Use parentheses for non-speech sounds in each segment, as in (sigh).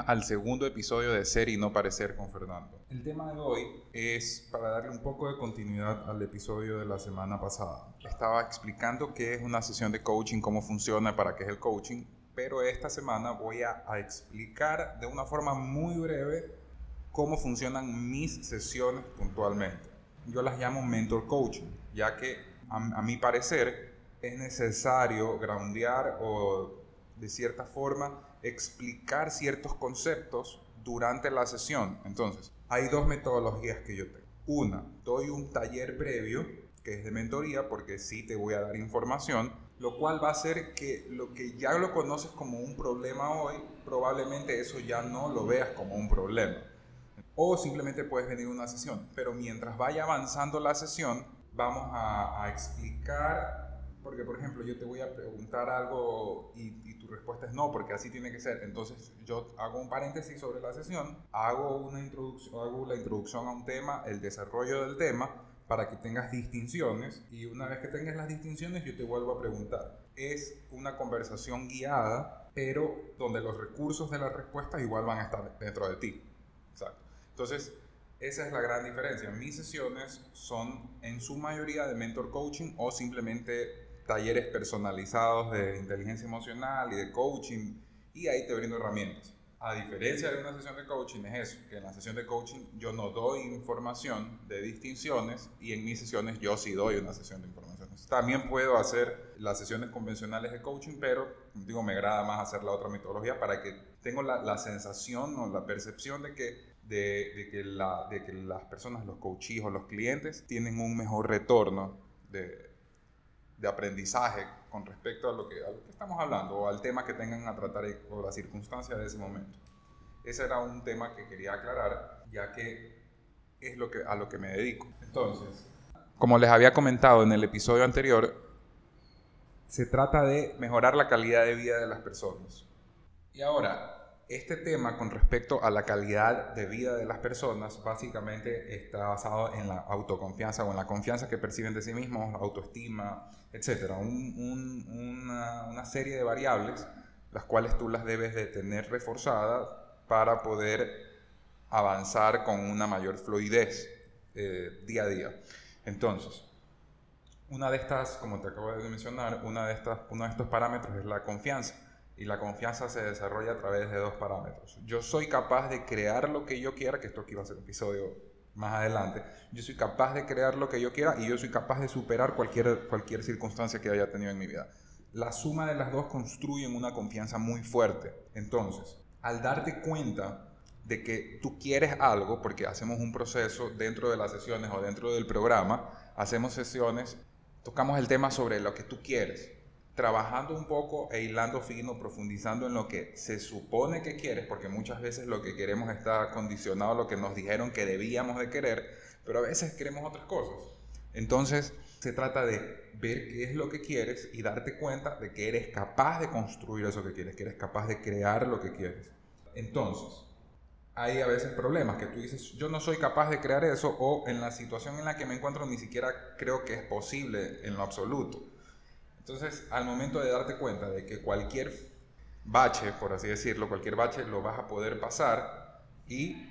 Al segundo episodio de Ser y no parecer con Fernando. El tema de hoy es para darle un poco de continuidad al episodio de la semana pasada. Estaba explicando qué es una sesión de coaching, cómo funciona, para qué es el coaching, pero esta semana voy a, explicar de una forma muy breve cómo funcionan mis sesiones puntualmente. Yo las llamo mentor coaching, ya que a mi parecer es necesario groundear o de cierta forma explicar ciertos conceptos durante la sesión. Entonces, hay dos metodologías que yo tengo. Una, doy un taller previo, que es de mentoría, porque sí te voy a dar información, lo cual va a hacer que lo que ya lo conoces como un problema hoy, probablemente eso ya no lo veas como un problema. O simplemente puedes venir a una sesión, pero mientras vaya avanzando la sesión, vamos a, a explicar porque, por ejemplo, yo te voy a preguntar algo y, tu respuesta es no, porque así tiene que ser. Entonces, yo hago un paréntesis sobre la sesión, hago, una introducción, hago la introducción a un tema, el desarrollo del tema, para que tengas distinciones. Y una vez que tengas las distinciones, yo te vuelvo a preguntar. Es una conversación guiada, pero donde los recursos de las respuestas igual van a estar dentro de ti. Exacto. Entonces, esa es la gran diferencia. Mis sesiones son en su mayoría de mentor coaching o simplemente talleres personalizados de inteligencia emocional y de coaching y ahí te brindo herramientas. A diferencia de una sesión de coaching es eso, que en la sesión de coaching yo no doy información de distinciones y en mis sesiones yo sí doy una sesión de informaciones. También puedo hacer las sesiones convencionales de coaching, pero digo, me agrada más hacer la otra metodología para que tengo la, la sensación o la percepción de que de, de, que la, de, que las personas, los coaches o los clientes tienen un mejor retorno de, de aprendizaje con respecto a lo, que, estamos hablando o al tema que tengan a tratar o la circunstancia de ese momento. Ese era un tema que quería aclarar, ya que es lo que, a lo que me dedico. Entonces, como les había comentado en el episodio anterior, se trata de mejorar la calidad de vida de las personas. Y ahora, este tema con respecto a la calidad de vida de las personas básicamente está basado en la autoconfianza o en la confianza que perciben de sí mismos, autoestima, etc. Un, un, una, una, serie de variables las cuales tú las debes de tener reforzadas para poder avanzar con una mayor fluidez eh, día a día. Entonces, una de estas, como te acabo de mencionar, una de estas, uno de estos parámetros es la confianza y la confianza se desarrolla a través de dos parámetros. Yo soy capaz de crear lo que yo quiera, que esto aquí va a ser un episodio más adelante. Yo soy capaz de crear lo que yo quiera y yo soy capaz de superar cualquier, cualquier circunstancia que haya tenido en mi vida. La suma de las dos construyen una confianza muy fuerte. Entonces, al darte cuenta de que tú quieres algo, porque hacemos un proceso dentro de las sesiones o dentro del programa, hacemos sesiones, tocamos el tema sobre lo que tú quieres trabajando un poco e hilando fino, profundizando en lo que se supone que quieres, porque muchas veces lo que queremos está condicionado a lo que nos dijeron que debíamos de querer, pero a veces queremos otras cosas. Entonces, se trata de ver qué es lo que quieres y darte cuenta de que eres capaz de construir eso que quieres, que eres capaz de crear lo que quieres. Entonces, hay a veces problemas que tú dices, yo no soy capaz de crear eso o en la situación en la que me encuentro ni siquiera creo que es posible en lo absoluto. Entonces, al momento de darte cuenta de que cualquier bache, por así decirlo, cualquier bache lo vas a poder pasar y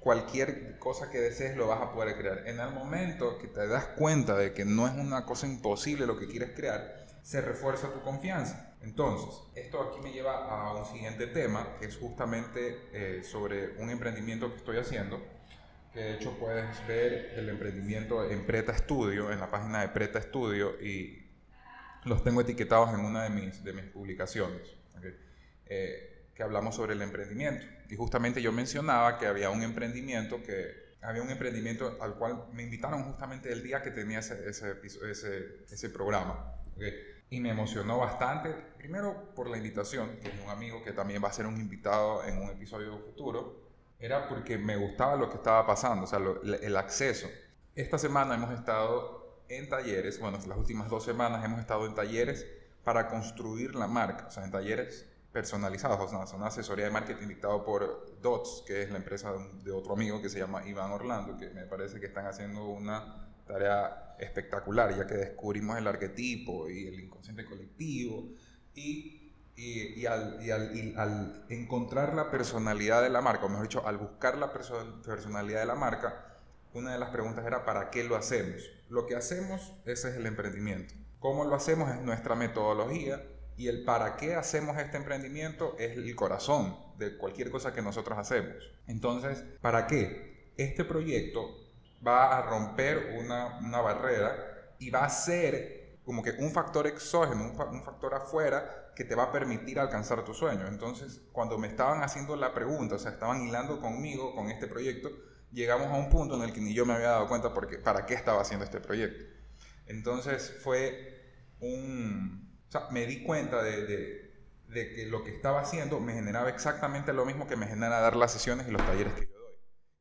cualquier cosa que desees lo vas a poder crear. En el momento que te das cuenta de que no es una cosa imposible lo que quieres crear, se refuerza tu confianza. Entonces, esto aquí me lleva a un siguiente tema, que es justamente eh, sobre un emprendimiento que estoy haciendo, que de hecho puedes ver el emprendimiento en Preta Studio, en la página de Preta Studio, y los tengo etiquetados en una de mis, de mis publicaciones, eh, que hablamos sobre el emprendimiento. Y justamente yo mencionaba que había un emprendimiento que había un emprendimiento al cual me invitaron justamente el día que tenía ese, ese, ese, ese programa. y me emocionó bastante, primero por la invitación, que es un amigo que también va a ser un invitado en un episodio futuro, era porque me gustaba lo que estaba pasando, o sea, el acceso. Esta semana hemos estado en talleres, bueno, las últimas dos semanas hemos estado en talleres para construir la marca, o sea, en talleres personalizados, o sea, una asesoría de marketing dictado por DOTS, que es la empresa de otro amigo que se llama Iván Orlando, que me parece que están haciendo una tarea espectacular, ya que descubrimos el arquetipo y el inconsciente colectivo, y, y, al, y, al, encontrar la personalidad de la marca, o mejor dicho, al buscar la personalidad de la marca, una de las preguntas era ¿para qué lo hacemos? Lo que hacemos, ese es el emprendimiento. ¿Cómo lo hacemos? Es nuestra metodología y el para qué hacemos este emprendimiento es el corazón de cualquier cosa que nosotros hacemos. Entonces, ¿para qué? Este proyecto va a romper una, una barrera y va a ser como que un factor exógeno, un, factor afuera que te va a permitir alcanzar tu sueño. Entonces, cuando me estaban haciendo la pregunta, o sea, estaban hilando conmigo con este proyecto, llegamos a un punto en el que ni yo me había dado cuenta porque, para qué estaba haciendo este proyecto. Entonces fue un... O sea, me di cuenta de, de, que lo que estaba haciendo me generaba exactamente lo mismo que me genera dar las sesiones y los talleres que yo doy.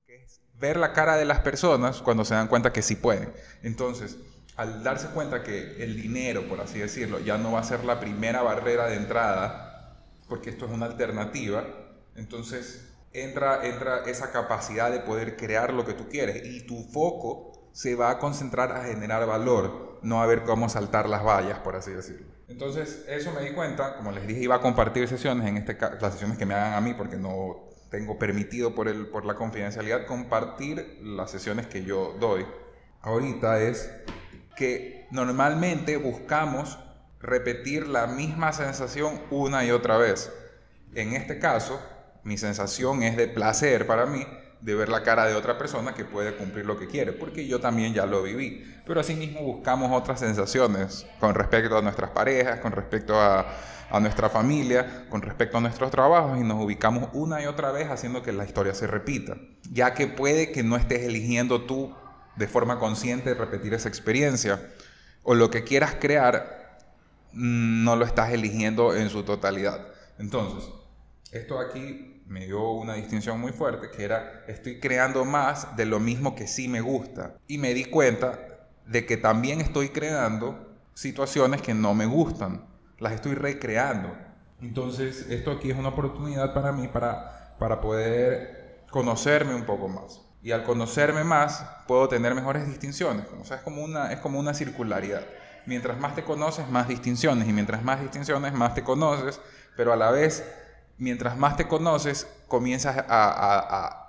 Que es ver la cara de las personas cuando se dan cuenta que sí pueden. Entonces, al darse cuenta que el dinero, por así decirlo, ya no va a ser la primera barrera de entrada, porque esto es una alternativa, entonces entra, entra esa capacidad de poder crear lo que tú quieres y tu foco se va a concentrar a generar valor, no a ver cómo saltar las vallas, por así decirlo. Entonces, eso me di cuenta, como les dije, iba a compartir sesiones, en este las sesiones que me hagan a mí, porque no tengo permitido por, el, por la confidencialidad compartir las sesiones que yo doy. Ahorita es que normalmente buscamos repetir la misma sensación una y otra vez. En este caso, mi sensación es de placer para mí de ver la cara de otra persona que puede cumplir lo que quiere, porque yo también ya lo viví. Pero asimismo buscamos otras sensaciones con respecto a nuestras parejas, con respecto a, a nuestra familia, con respecto a nuestros trabajos y nos ubicamos una y otra vez haciendo que la historia se repita, ya que puede que no estés eligiendo tú de forma consciente repetir esa experiencia o lo que quieras crear mm, no lo estás eligiendo en su totalidad. Entonces, esto aquí me dio una distinción muy fuerte, que era, estoy creando más de lo mismo que sí me gusta. Y me di cuenta de que también estoy creando situaciones que no me gustan, las estoy recreando. Entonces, esto aquí es una oportunidad para mí para, para poder conocerme un poco más. Y al conocerme más, puedo tener mejores distinciones. O sea, como una, es como una circularidad. Mientras más te conoces, más distinciones. Y mientras más distinciones, más te conoces. Pero a la vez mientras más te conoces, comienzas a,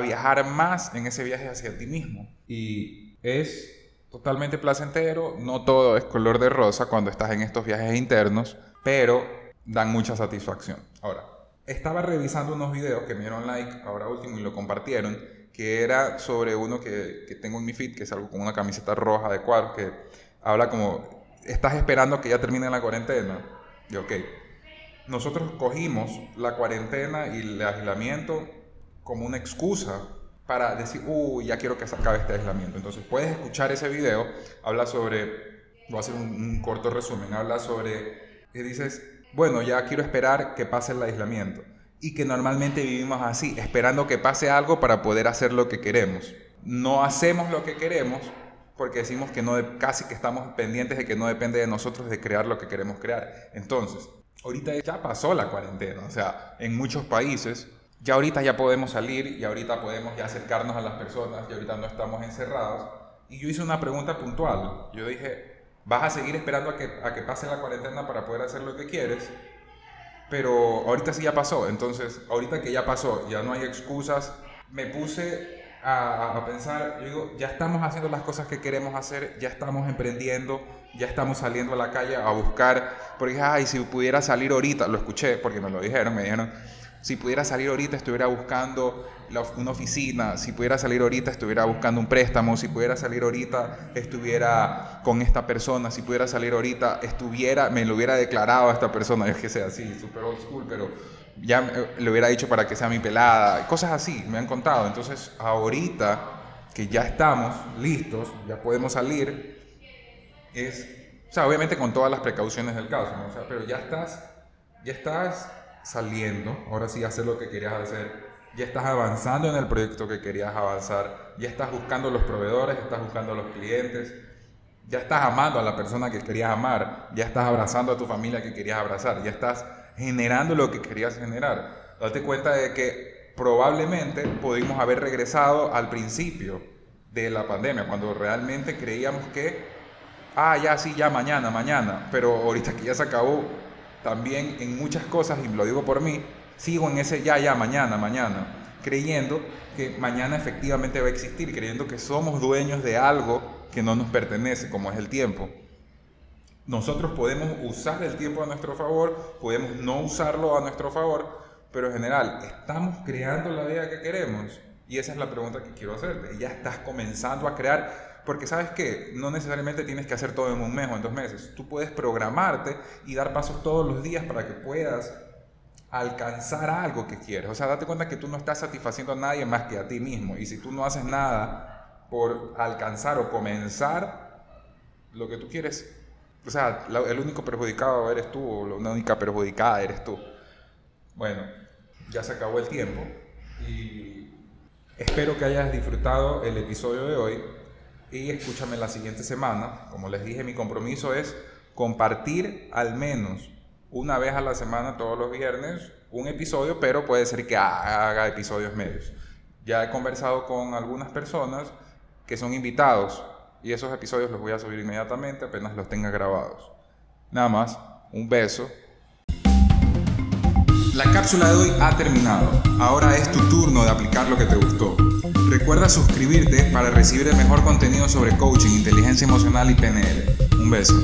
viajar más en ese viaje hacia ti mismo. Y es totalmente placentero, no todo es color de rosa cuando estás en estos viajes internos, pero dan mucha satisfacción. Ahora, estaba revisando unos videos que me dieron like ahora último y lo compartieron, que era sobre uno que, tengo en mi feed, que es algo con una camiseta roja de cuadros, que habla como, estás esperando que ya termine la cuarentena. Y ok, nosotros cogimos la cuarentena y el aislamiento como una excusa para decir, uy, ya quiero que se acabe este aislamiento. Entonces puedes escuchar ese video, habla sobre, voy a hacer un, corto resumen, habla sobre, y dices, bueno, ya quiero esperar que pase el aislamiento. Y que normalmente vivimos así, esperando que pase algo para poder hacer lo que queremos. No hacemos lo que queremos porque decimos que no, casi que estamos pendientes de que no depende de nosotros de crear lo que queremos crear. Entonces, ahorita ya pasó la cuarentena, o sea, en muchos países ya ahorita ya podemos salir y ahorita podemos ya acercarnos a las personas y ahorita no estamos encerrados. Y yo hice una pregunta puntual. Yo dije, ¿vas a seguir esperando a que, a que pase la cuarentena para poder hacer lo que quieres? Pero ahorita sí ya pasó. Entonces, ahorita que ya pasó, ya no hay excusas, me puse a, pensar, yo digo, ya estamos haciendo las cosas que queremos hacer, ya estamos emprendiendo, ya estamos saliendo a la calle a buscar, porque, ay, si pudiera salir ahorita, lo escuché porque me lo dijeron, me dijeron, si pudiera salir ahorita estuviera buscando una oficina, si pudiera salir ahorita estuviera buscando un préstamo, si pudiera salir ahorita estuviera con esta persona, si pudiera salir ahorita estuviera, me lo hubiera declarado a esta persona, (laughs) es que sea así, super old school, pero ya le hubiera dicho para que sea mi pelada, cosas así, me han contado. Entonces, ahorita que ya estamos listos, ya podemos salir, es O sea, obviamente con todas las precauciones del caso, pero ya estás, ya estás saliendo, ahora sí hacer lo que querías hacer, ya estás avanzando en el proyecto que querías avanzar, ya estás buscando los proveedores, estás buscando los clientes, ya estás amando a la persona que querías amar, ya estás abrazando a tu familia que querías abrazar, ya estás generando lo que querías generar. Date cuenta de que probablemente pudimos haber regresado al principio de la pandemia, cuando realmente creíamos que, ah, ya sí, ya mañana, mañana, pero ahorita que ya se acabó, también en muchas cosas, y lo digo por mí, sigo en ese ya, ya, mañana, mañana, creyendo que mañana efectivamente va a existir, creyendo que somos dueños de algo que no nos pertenece, como es el tiempo. Nosotros podemos usar el tiempo a nuestro favor, podemos no usarlo a nuestro favor, pero en general, ¿estamos creando la vida que queremos? Y esa es la pregunta que quiero hacerte. Ya estás comenzando a crear, porque sabes que no necesariamente tienes que hacer todo en un mes o en dos meses. Tú puedes programarte y dar pasos todos los días para que puedas alcanzar algo que quieres. O sea, date cuenta que tú no estás satisfaciendo a nadie más que a ti mismo. Y si tú no haces nada por alcanzar o comenzar lo que tú quieres, o sea, el único perjudicado eres tú o la única perjudicada eres tú. Bueno, ya se acabó el tiempo y espero que hayas disfrutado el episodio de hoy y escúchame la siguiente semana. Como les dije, mi compromiso es compartir al menos una vez a la semana, todos los viernes, un episodio, pero puede ser que haga episodios medios. Ya he conversado con algunas personas que son invitados y esos episodios los voy a subir inmediatamente apenas los tenga grabados. Nada más, un beso. La cápsula de hoy ha terminado. Ahora es tu turno de aplicar lo que te gustó. Recuerda suscribirte para recibir el mejor contenido sobre coaching, inteligencia emocional y PNL. Un beso.